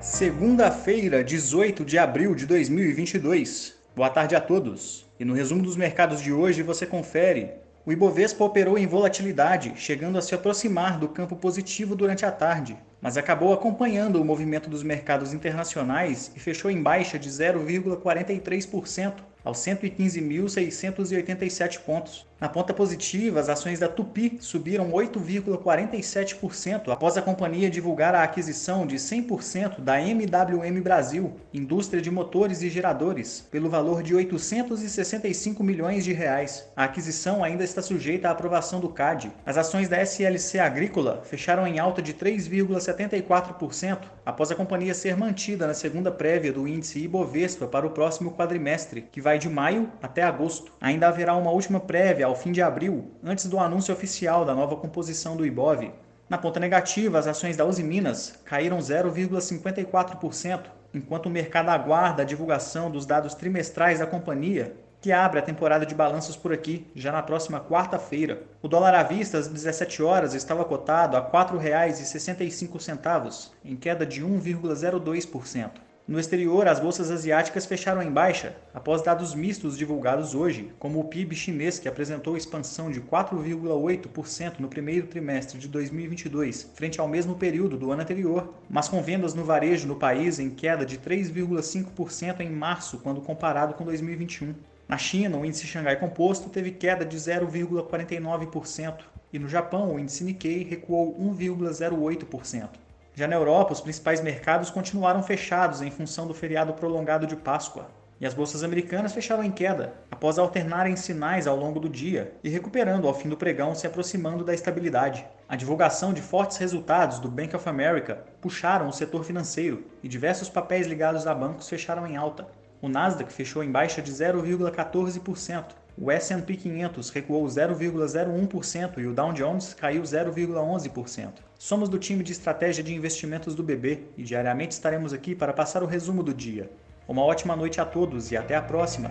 Segunda-feira, 18 de abril de 2022. Boa tarde a todos. E no resumo dos mercados de hoje você confere. O Ibovespa operou em volatilidade, chegando a se aproximar do campo positivo durante a tarde, mas acabou acompanhando o movimento dos mercados internacionais e fechou em baixa de 0,43%, aos 115.687 pontos. Na ponta positiva, as ações da Tupi subiram 8,47% após a companhia divulgar a aquisição de 100% da MWM Brasil, indústria de motores e geradores, pelo valor de 865 milhões de reais. A aquisição ainda está sujeita à aprovação do CAD. As ações da SLC Agrícola fecharam em alta de 3,74% após a companhia ser mantida na segunda prévia do índice Ibovespa para o próximo quadrimestre, que vai de maio até agosto. Ainda haverá uma última prévia ao fim de abril, antes do anúncio oficial da nova composição do IBOV. Na ponta negativa, as ações da Uzi Minas caíram 0,54%, enquanto o mercado aguarda a divulgação dos dados trimestrais da companhia, que abre a temporada de balanços por aqui, já na próxima quarta-feira. O dólar à vista às 17 horas estava cotado a R$ 4,65, em queda de 1,02%. No exterior, as bolsas asiáticas fecharam em baixa, após dados mistos divulgados hoje, como o PIB chinês, que apresentou expansão de 4,8% no primeiro trimestre de 2022, frente ao mesmo período do ano anterior, mas com vendas no varejo no país em queda de 3,5% em março, quando comparado com 2021. Na China, o índice Xangai Composto teve queda de 0,49%, e no Japão, o índice Nikkei recuou 1,08%. Já na Europa, os principais mercados continuaram fechados em função do feriado prolongado de Páscoa. E as bolsas americanas fecharam em queda, após alternarem sinais ao longo do dia e recuperando ao fim do pregão, se aproximando da estabilidade. A divulgação de fortes resultados do Bank of America puxaram o setor financeiro e diversos papéis ligados a bancos fecharam em alta. O Nasdaq fechou em baixa de 0,14%, o S&P 500 recuou 0,01% e o Dow Jones caiu 0,11%. Somos do time de estratégia de investimentos do BB e diariamente estaremos aqui para passar o resumo do dia. Uma ótima noite a todos e até a próxima!